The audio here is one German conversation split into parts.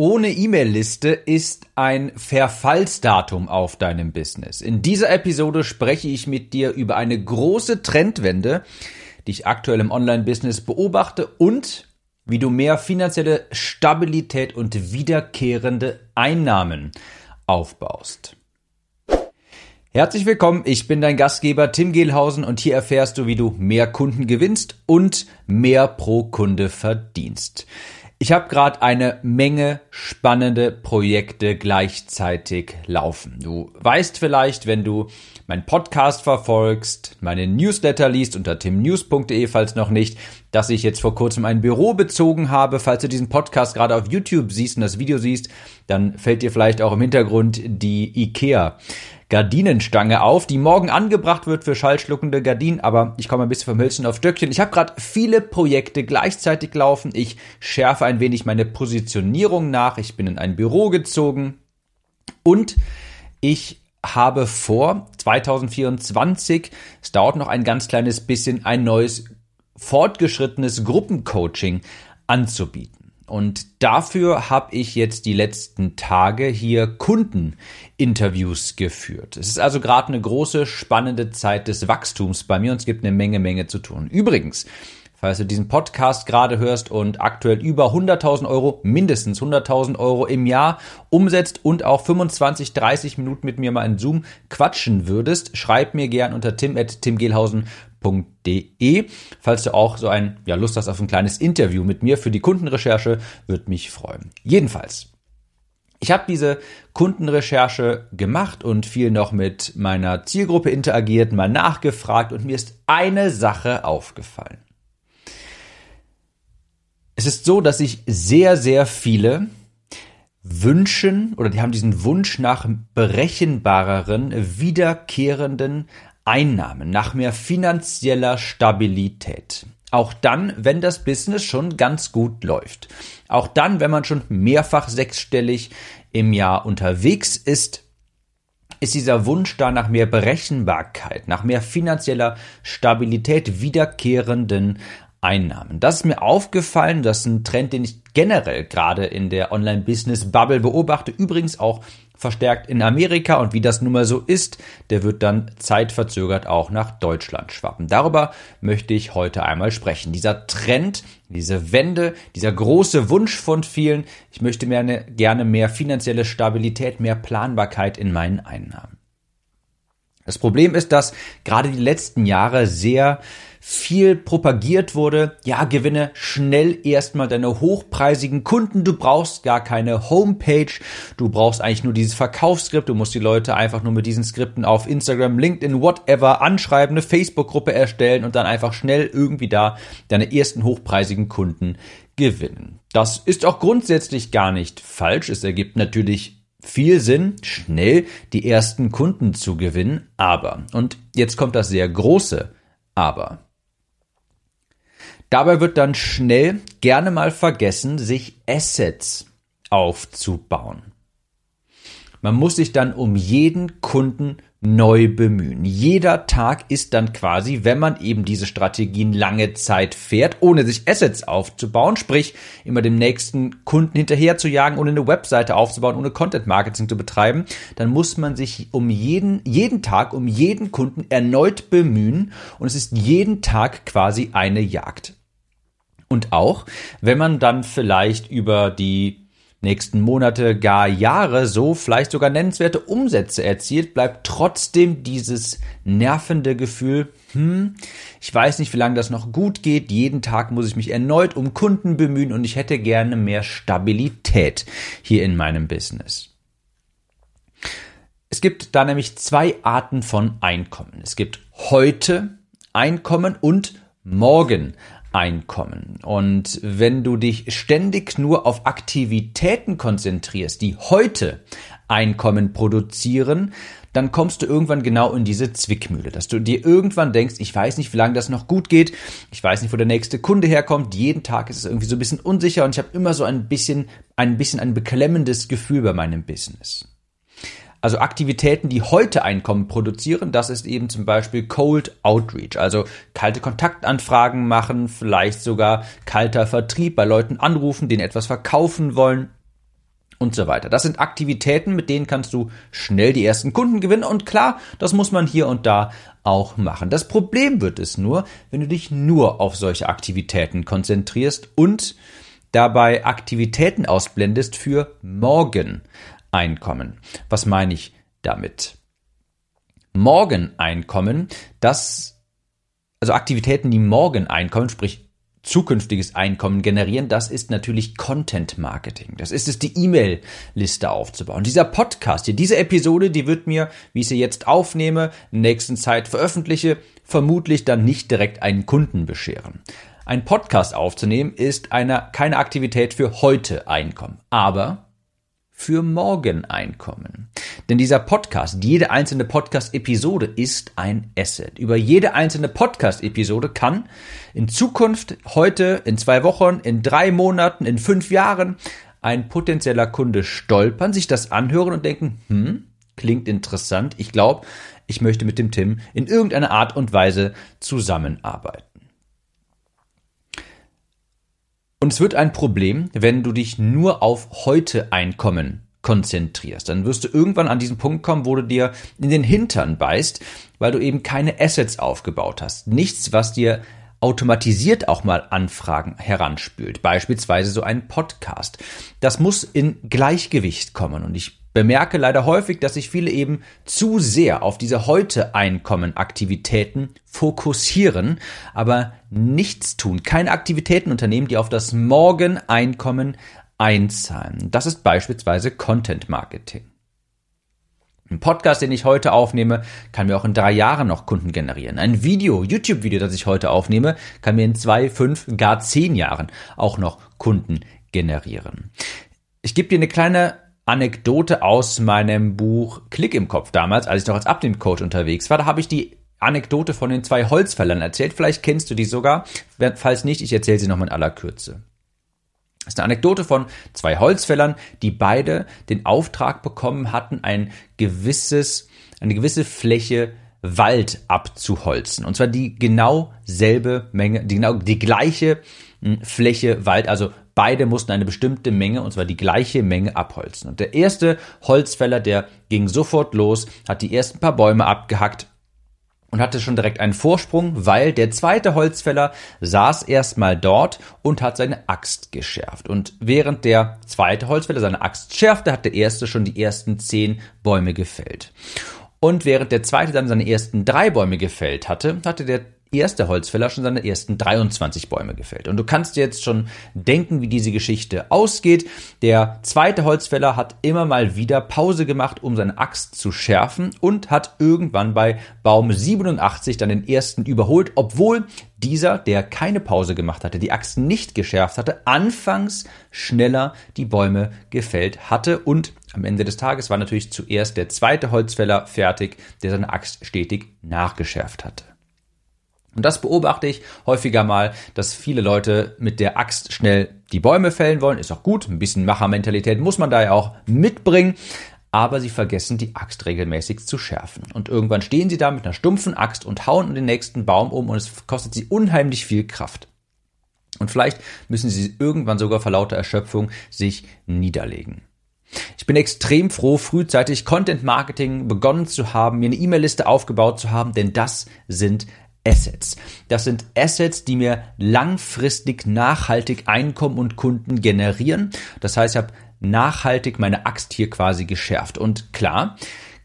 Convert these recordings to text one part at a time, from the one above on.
Ohne E-Mail-Liste ist ein Verfallsdatum auf deinem Business. In dieser Episode spreche ich mit dir über eine große Trendwende, die ich aktuell im Online-Business beobachte und wie du mehr finanzielle Stabilität und wiederkehrende Einnahmen aufbaust. Herzlich willkommen, ich bin dein Gastgeber Tim Gehlhausen und hier erfährst du, wie du mehr Kunden gewinnst und mehr pro Kunde verdienst. Ich habe gerade eine Menge spannende Projekte gleichzeitig laufen. Du weißt vielleicht, wenn du meinen Podcast verfolgst, meine Newsletter liest unter timnews.de, falls noch nicht, dass ich jetzt vor kurzem ein Büro bezogen habe. Falls du diesen Podcast gerade auf YouTube siehst und das Video siehst, dann fällt dir vielleicht auch im Hintergrund die IKEA Gardinenstange auf, die morgen angebracht wird für schallschluckende Gardinen, aber ich komme ein bisschen vom Hölzchen auf Stöckchen. Ich habe gerade viele Projekte gleichzeitig laufen. Ich schärfe ein wenig meine Positionierung nach. Ich bin in ein Büro gezogen und ich habe vor 2024, es dauert noch ein ganz kleines bisschen, ein neues fortgeschrittenes Gruppencoaching anzubieten. Und dafür habe ich jetzt die letzten Tage hier Kundeninterviews geführt. Es ist also gerade eine große, spannende Zeit des Wachstums bei mir und es gibt eine Menge, Menge zu tun. Übrigens, falls du diesen Podcast gerade hörst und aktuell über 100.000 Euro, mindestens 100.000 Euro im Jahr umsetzt und auch 25, 30 Minuten mit mir mal in Zoom quatschen würdest, schreib mir gern unter tim.timgehlhausen www.kundenrecherche.de. Falls du auch so ein, ja, Lust hast auf ein kleines Interview mit mir für die Kundenrecherche, würde mich freuen. Jedenfalls. Ich habe diese Kundenrecherche gemacht und viel noch mit meiner Zielgruppe interagiert, mal nachgefragt und mir ist eine Sache aufgefallen. Es ist so, dass sich sehr, sehr viele wünschen oder die haben diesen Wunsch nach berechenbareren, wiederkehrenden Einnahmen, nach mehr finanzieller Stabilität. Auch dann, wenn das Business schon ganz gut läuft. Auch dann, wenn man schon mehrfach sechsstellig im Jahr unterwegs ist, ist dieser Wunsch da nach mehr Berechenbarkeit, nach mehr finanzieller Stabilität, wiederkehrenden Einnahmen. Das ist mir aufgefallen, das ist ein Trend, den ich generell gerade in der Online-Business-Bubble beobachte, übrigens auch verstärkt in Amerika und wie das nun mal so ist, der wird dann zeitverzögert auch nach Deutschland schwappen. Darüber möchte ich heute einmal sprechen. Dieser Trend, diese Wende, dieser große Wunsch von vielen, ich möchte mehr, gerne mehr finanzielle Stabilität, mehr Planbarkeit in meinen Einnahmen. Das Problem ist, dass gerade die letzten Jahre sehr viel propagiert wurde, ja, gewinne schnell erstmal deine hochpreisigen Kunden, du brauchst gar keine Homepage, du brauchst eigentlich nur dieses Verkaufsskript, du musst die Leute einfach nur mit diesen Skripten auf Instagram, LinkedIn, whatever anschreiben, eine Facebook-Gruppe erstellen und dann einfach schnell irgendwie da deine ersten hochpreisigen Kunden gewinnen. Das ist auch grundsätzlich gar nicht falsch, es ergibt natürlich viel Sinn, schnell die ersten Kunden zu gewinnen, aber, und jetzt kommt das sehr große Aber. Dabei wird dann schnell gerne mal vergessen, sich Assets aufzubauen. Man muss sich dann um jeden Kunden neu bemühen. Jeder Tag ist dann quasi, wenn man eben diese Strategien lange Zeit fährt, ohne sich Assets aufzubauen, sprich immer dem nächsten Kunden hinterher zu jagen, ohne eine Webseite aufzubauen, ohne Content Marketing zu betreiben, dann muss man sich um jeden, jeden Tag, um jeden Kunden erneut bemühen und es ist jeden Tag quasi eine Jagd. Und auch, wenn man dann vielleicht über die nächsten Monate, gar Jahre so vielleicht sogar nennenswerte Umsätze erzielt, bleibt trotzdem dieses nervende Gefühl, hm, ich weiß nicht, wie lange das noch gut geht, jeden Tag muss ich mich erneut um Kunden bemühen und ich hätte gerne mehr Stabilität hier in meinem Business. Es gibt da nämlich zwei Arten von Einkommen. Es gibt heute Einkommen und morgen Einkommen. Und wenn du dich ständig nur auf Aktivitäten konzentrierst, die heute Einkommen produzieren, dann kommst du irgendwann genau in diese Zwickmühle, dass du dir irgendwann denkst, ich weiß nicht, wie lange das noch gut geht, ich weiß nicht, wo der nächste Kunde herkommt, jeden Tag ist es irgendwie so ein bisschen unsicher und ich habe immer so ein bisschen, ein bisschen ein beklemmendes Gefühl bei meinem Business. Also Aktivitäten, die heute Einkommen produzieren, das ist eben zum Beispiel Cold Outreach, also kalte Kontaktanfragen machen, vielleicht sogar kalter Vertrieb bei Leuten anrufen, denen etwas verkaufen wollen. und so weiter. Das sind Aktivitäten, mit denen kannst du schnell die ersten Kunden gewinnen und klar, das muss man hier und da auch machen. Das Problem wird es nur, wenn du dich nur auf solche Aktivitäten konzentrierst und dabei Aktivitäten ausblendest für morgen Einkommen. Was meine ich damit? Morgen Einkommen, das also Aktivitäten, die morgen Einkommen, sprich zukünftiges Einkommen generieren, das ist natürlich Content Marketing. Das ist es, die E-Mail-Liste aufzubauen. Dieser Podcast hier, diese Episode, die wird mir, wie ich sie jetzt aufnehme, in der nächsten Zeit veröffentliche, vermutlich dann nicht direkt einen Kunden bescheren. Ein Podcast aufzunehmen ist eine, keine Aktivität für heute Einkommen, aber für morgen Einkommen. Denn dieser Podcast, jede einzelne Podcast-Episode ist ein Asset. Über jede einzelne Podcast-Episode kann in Zukunft, heute, in zwei Wochen, in drei Monaten, in fünf Jahren ein potenzieller Kunde stolpern, sich das anhören und denken, hm, klingt interessant. Ich glaube, ich möchte mit dem Tim in irgendeiner Art und Weise zusammenarbeiten. Und es wird ein Problem, wenn du dich nur auf heute Einkommen konzentrierst. Dann wirst du irgendwann an diesen Punkt kommen, wo du dir in den Hintern beißt, weil du eben keine Assets aufgebaut hast. Nichts, was dir automatisiert auch mal Anfragen heranspült. Beispielsweise so ein Podcast. Das muss in Gleichgewicht kommen. Und ich bemerke leider häufig, dass sich viele eben zu sehr auf diese heute Einkommen Aktivitäten fokussieren, aber nichts tun, keine Aktivitäten unternehmen, die auf das Morgen Einkommen einzahlen. Das ist beispielsweise Content Marketing. Ein Podcast, den ich heute aufnehme, kann mir auch in drei Jahren noch Kunden generieren. Ein Video, YouTube-Video, das ich heute aufnehme, kann mir in zwei, fünf, gar zehn Jahren auch noch Kunden generieren. Ich gebe dir eine kleine Anekdote aus meinem Buch Klick im Kopf damals, als ich noch als Abnehmcoach unterwegs war. Da habe ich die Anekdote von den zwei Holzfällern erzählt. Vielleicht kennst du die sogar. Falls nicht, ich erzähle sie nochmal in aller Kürze. Das ist eine Anekdote von zwei Holzfällern, die beide den Auftrag bekommen hatten, ein gewisses, eine gewisse Fläche Wald abzuholzen. Und zwar die genau selbe Menge, die genau die gleiche Fläche Wald, also Beide mussten eine bestimmte Menge, und zwar die gleiche Menge abholzen. Und der erste Holzfäller, der ging sofort los, hat die ersten paar Bäume abgehackt und hatte schon direkt einen Vorsprung, weil der zweite Holzfäller saß erstmal dort und hat seine Axt geschärft. Und während der zweite Holzfäller seine Axt schärfte, hat der erste schon die ersten zehn Bäume gefällt. Und während der zweite dann seine ersten drei Bäume gefällt hatte, hatte der erste Holzfäller schon seine ersten 23 Bäume gefällt. Und du kannst dir jetzt schon denken, wie diese Geschichte ausgeht. Der zweite Holzfäller hat immer mal wieder Pause gemacht, um seine Axt zu schärfen und hat irgendwann bei Baum 87 dann den ersten überholt, obwohl dieser, der keine Pause gemacht hatte, die Axt nicht geschärft hatte, anfangs schneller die Bäume gefällt hatte und am Ende des Tages war natürlich zuerst der zweite Holzfäller fertig, der seine Axt stetig nachgeschärft hatte. Und das beobachte ich häufiger mal, dass viele Leute mit der Axt schnell die Bäume fällen wollen. Ist auch gut. Ein bisschen Machermentalität muss man da ja auch mitbringen. Aber sie vergessen, die Axt regelmäßig zu schärfen. Und irgendwann stehen sie da mit einer stumpfen Axt und hauen den nächsten Baum um und es kostet sie unheimlich viel Kraft. Und vielleicht müssen sie irgendwann sogar vor lauter Erschöpfung sich niederlegen. Ich bin extrem froh, frühzeitig Content Marketing begonnen zu haben, mir eine E-Mail-Liste aufgebaut zu haben, denn das sind Assets. Das sind Assets, die mir langfristig nachhaltig Einkommen und Kunden generieren. Das heißt, ich habe nachhaltig meine Axt hier quasi geschärft. Und klar,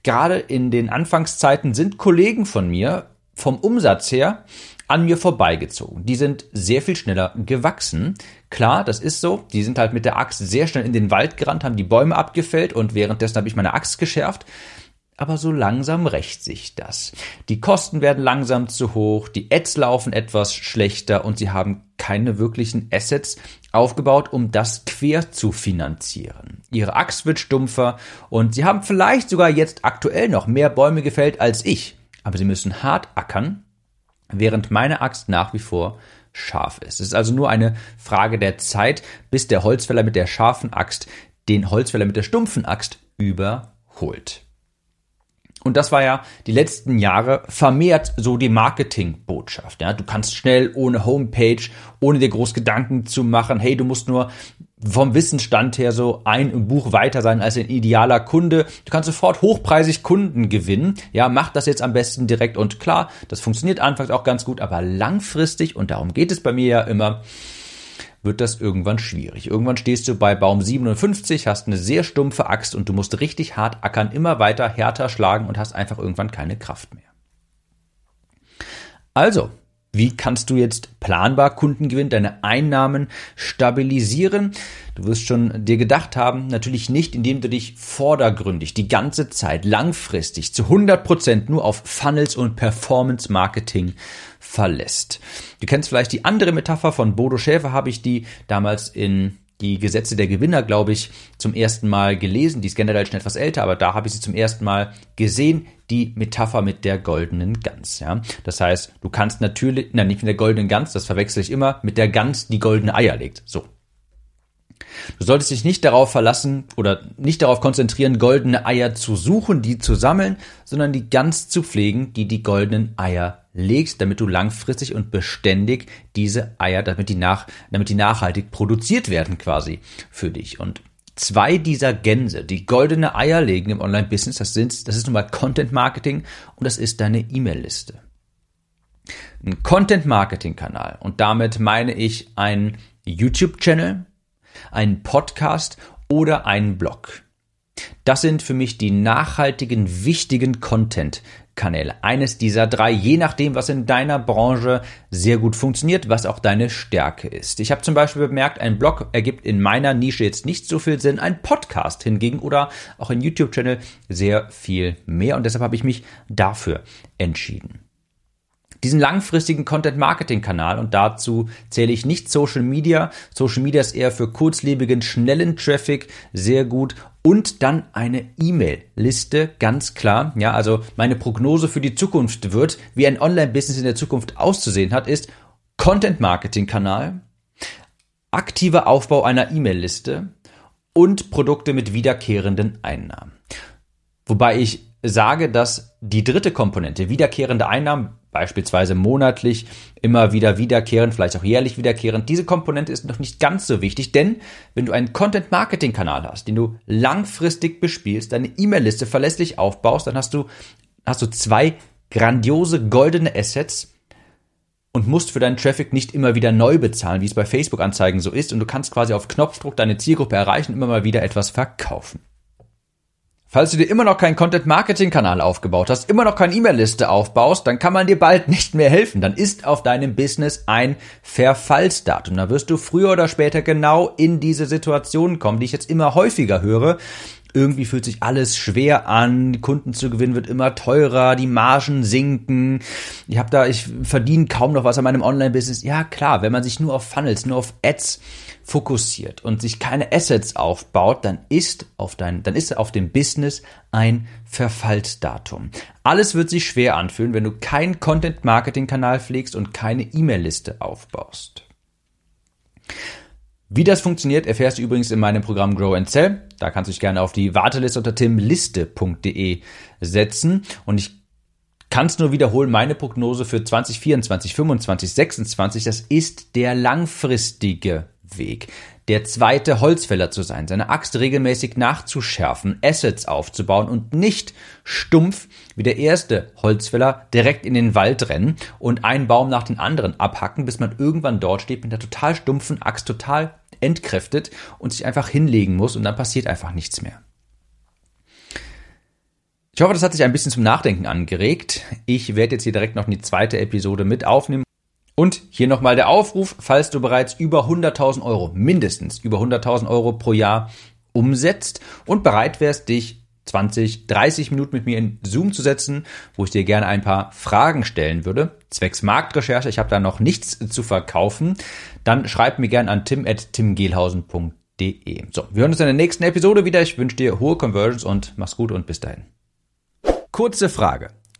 gerade in den Anfangszeiten sind Kollegen von mir vom Umsatz her an mir vorbeigezogen. Die sind sehr viel schneller gewachsen. Klar, das ist so. Die sind halt mit der Axt sehr schnell in den Wald gerannt, haben die Bäume abgefällt und währenddessen habe ich meine Axt geschärft aber so langsam rächt sich das. Die Kosten werden langsam zu hoch, die Ads laufen etwas schlechter und sie haben keine wirklichen Assets aufgebaut, um das quer zu finanzieren. Ihre Axt wird stumpfer und sie haben vielleicht sogar jetzt aktuell noch mehr Bäume gefällt als ich, aber sie müssen hart ackern, während meine Axt nach wie vor scharf ist. Es ist also nur eine Frage der Zeit, bis der Holzfäller mit der scharfen Axt den Holzfäller mit der stumpfen Axt überholt. Und das war ja die letzten Jahre vermehrt so die Marketingbotschaft. Ja, du kannst schnell ohne Homepage, ohne dir groß Gedanken zu machen, hey, du musst nur vom Wissensstand her so ein Buch weiter sein als ein idealer Kunde. Du kannst sofort hochpreisig Kunden gewinnen. Ja, mach das jetzt am besten direkt und klar. Das funktioniert anfangs auch ganz gut, aber langfristig, und darum geht es bei mir ja immer, wird das irgendwann schwierig. Irgendwann stehst du bei Baum 57, hast eine sehr stumpfe Axt und du musst richtig hart ackern, immer weiter härter schlagen und hast einfach irgendwann keine Kraft mehr. Also, wie kannst du jetzt planbar Kunden gewinnen, deine Einnahmen stabilisieren? Du wirst schon dir gedacht haben, natürlich nicht, indem du dich vordergründig die ganze Zeit langfristig zu 100 Prozent nur auf Funnels und Performance Marketing verlässt. Du kennst vielleicht die andere Metapher von Bodo Schäfer, habe ich die damals in die Gesetze der Gewinner, glaube ich, zum ersten Mal gelesen. Die ist generell schon etwas älter, aber da habe ich sie zum ersten Mal gesehen. Die Metapher mit der goldenen Gans. Ja? Das heißt, du kannst natürlich, nein, nicht mit der goldenen Gans, das verwechsel ich immer, mit der Gans, die goldene Eier legt. So. Du solltest dich nicht darauf verlassen oder nicht darauf konzentrieren, goldene Eier zu suchen, die zu sammeln, sondern die Gans zu pflegen, die die goldenen Eier legt, damit du langfristig und beständig diese Eier, damit die nach, damit die nachhaltig produziert werden quasi für dich. Und zwei dieser Gänse, die goldene Eier legen im Online-Business, das sind, das ist nun mal Content Marketing und das ist deine E-Mail-Liste. Ein Content Marketing Kanal und damit meine ich ein YouTube Channel, einen Podcast oder einen Blog. Das sind für mich die nachhaltigen, wichtigen Content-Kanäle. Eines dieser drei, je nachdem, was in deiner Branche sehr gut funktioniert, was auch deine Stärke ist. Ich habe zum Beispiel bemerkt, ein Blog ergibt in meiner Nische jetzt nicht so viel Sinn, ein Podcast hingegen oder auch ein YouTube-Channel sehr viel mehr und deshalb habe ich mich dafür entschieden diesen langfristigen Content-Marketing-Kanal und dazu zähle ich nicht Social Media. Social Media ist eher für kurzlebigen, schnellen Traffic sehr gut und dann eine E-Mail-Liste, ganz klar. Ja, also meine Prognose für die Zukunft wird, wie ein Online-Business in der Zukunft auszusehen hat, ist Content-Marketing-Kanal, aktiver Aufbau einer E-Mail-Liste und Produkte mit wiederkehrenden Einnahmen. Wobei ich sage, dass die dritte Komponente, wiederkehrende Einnahmen, beispielsweise monatlich, immer wieder wiederkehrend, vielleicht auch jährlich wiederkehrend. Diese Komponente ist noch nicht ganz so wichtig, denn wenn du einen Content-Marketing-Kanal hast, den du langfristig bespielst, deine E-Mail-Liste verlässlich aufbaust, dann hast du, hast du zwei grandiose goldene Assets, und musst für deinen Traffic nicht immer wieder neu bezahlen, wie es bei Facebook-Anzeigen so ist. Und du kannst quasi auf Knopfdruck deine Zielgruppe erreichen und immer mal wieder etwas verkaufen. Falls du dir immer noch keinen Content-Marketing-Kanal aufgebaut hast, immer noch keine E-Mail-Liste aufbaust, dann kann man dir bald nicht mehr helfen. Dann ist auf deinem Business ein Verfallsdatum. Da wirst du früher oder später genau in diese Situation kommen, die ich jetzt immer häufiger höre. Irgendwie fühlt sich alles schwer an, Kunden zu gewinnen wird immer teurer, die Margen sinken. Ich habe da, ich verdiene kaum noch was an meinem Online-Business. Ja klar, wenn man sich nur auf Funnels, nur auf Ads fokussiert und sich keine Assets aufbaut, dann ist auf dein, dann ist auf dem Business ein Verfallsdatum. Alles wird sich schwer anfühlen, wenn du keinen Content-Marketing-Kanal pflegst und keine E-Mail-Liste aufbaust. Wie das funktioniert, erfährst du übrigens in meinem Programm Grow and Sell. Da kannst du dich gerne auf die Warteliste unter timliste.de setzen und ich kann es nur wiederholen, meine Prognose für 2024, 25, 26, das ist der langfristige Weg. Der zweite Holzfäller zu sein, seine Axt regelmäßig nachzuschärfen, Assets aufzubauen und nicht stumpf wie der erste Holzfäller direkt in den Wald rennen und einen Baum nach dem anderen abhacken, bis man irgendwann dort steht mit einer total stumpfen Axt, total entkräftet und sich einfach hinlegen muss und dann passiert einfach nichts mehr. Ich hoffe, das hat sich ein bisschen zum Nachdenken angeregt. Ich werde jetzt hier direkt noch eine zweite Episode mit aufnehmen und hier nochmal der Aufruf, falls du bereits über 100.000 Euro, mindestens über 100.000 Euro pro Jahr umsetzt und bereit wärst, dich 20, 30 Minuten mit mir in Zoom zu setzen, wo ich dir gerne ein paar Fragen stellen würde, zwecks Marktrecherche, ich habe da noch nichts zu verkaufen, dann schreib mir gerne an tim.timgehlhausen.de. So, wir hören uns in der nächsten Episode wieder. Ich wünsche dir hohe Conversions und mach's gut und bis dahin. Kurze Frage.